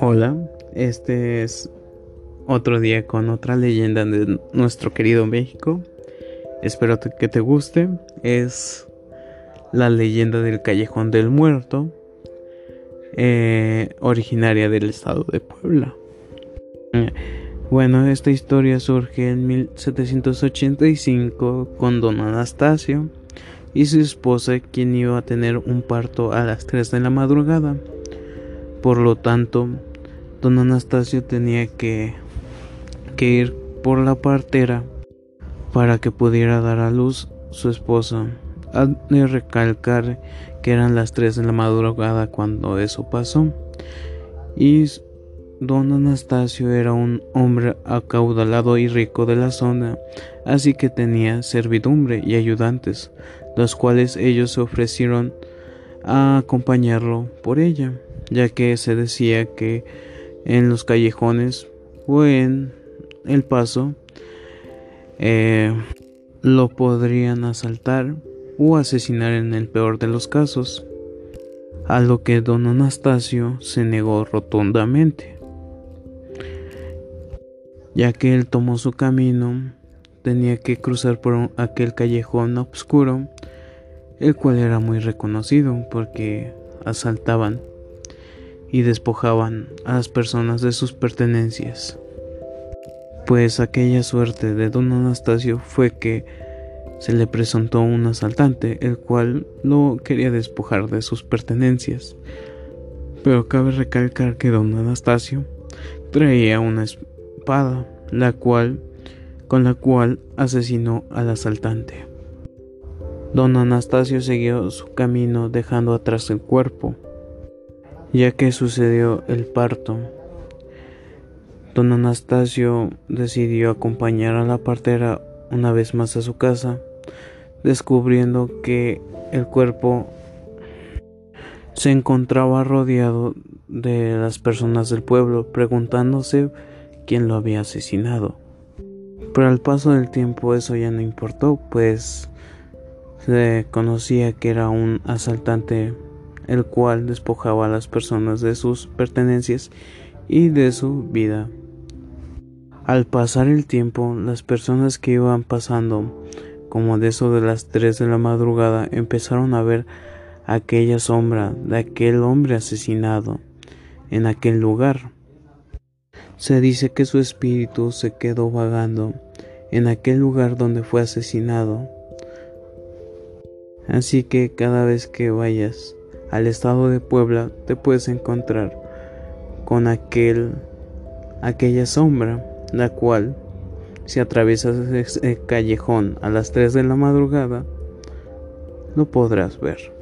Hola, este es otro día con otra leyenda de nuestro querido México. Espero que te guste. Es la leyenda del Callejón del Muerto, eh, originaria del estado de Puebla. Bueno, esta historia surge en 1785 con don Anastasio y su esposa quien iba a tener un parto a las 3 de la madrugada. Por lo tanto, don Anastasio tenía que, que ir por la partera para que pudiera dar a luz su esposa. De recalcar que eran las 3 de la madrugada cuando eso pasó. Y don Anastasio era un hombre acaudalado y rico de la zona, así que tenía servidumbre y ayudantes, los cuales ellos se ofrecieron a acompañarlo por ella, ya que se decía que en los callejones o en el paso eh, lo podrían asaltar o asesinar en el peor de los casos, a lo que don Anastasio se negó rotundamente, ya que él tomó su camino, tenía que cruzar por aquel callejón oscuro, el cual era muy reconocido porque asaltaban y despojaban a las personas de sus pertenencias. Pues aquella suerte de don Anastasio fue que se le presentó un asaltante, el cual lo quería despojar de sus pertenencias. Pero cabe recalcar que don Anastasio traía una la cual con la cual asesinó al asaltante. Don Anastasio siguió su camino dejando atrás el cuerpo ya que sucedió el parto. Don Anastasio decidió acompañar a la partera una vez más a su casa, descubriendo que el cuerpo se encontraba rodeado de las personas del pueblo, preguntándose quién lo había asesinado. Pero al paso del tiempo eso ya no importó, pues se conocía que era un asaltante el cual despojaba a las personas de sus pertenencias y de su vida. Al pasar el tiempo, las personas que iban pasando, como de eso de las 3 de la madrugada, empezaron a ver aquella sombra de aquel hombre asesinado en aquel lugar. Se dice que su espíritu se quedó vagando en aquel lugar donde fue asesinado. Así que cada vez que vayas al estado de Puebla te puedes encontrar con aquel aquella sombra la cual si atraviesas ese callejón a las 3 de la madrugada lo podrás ver.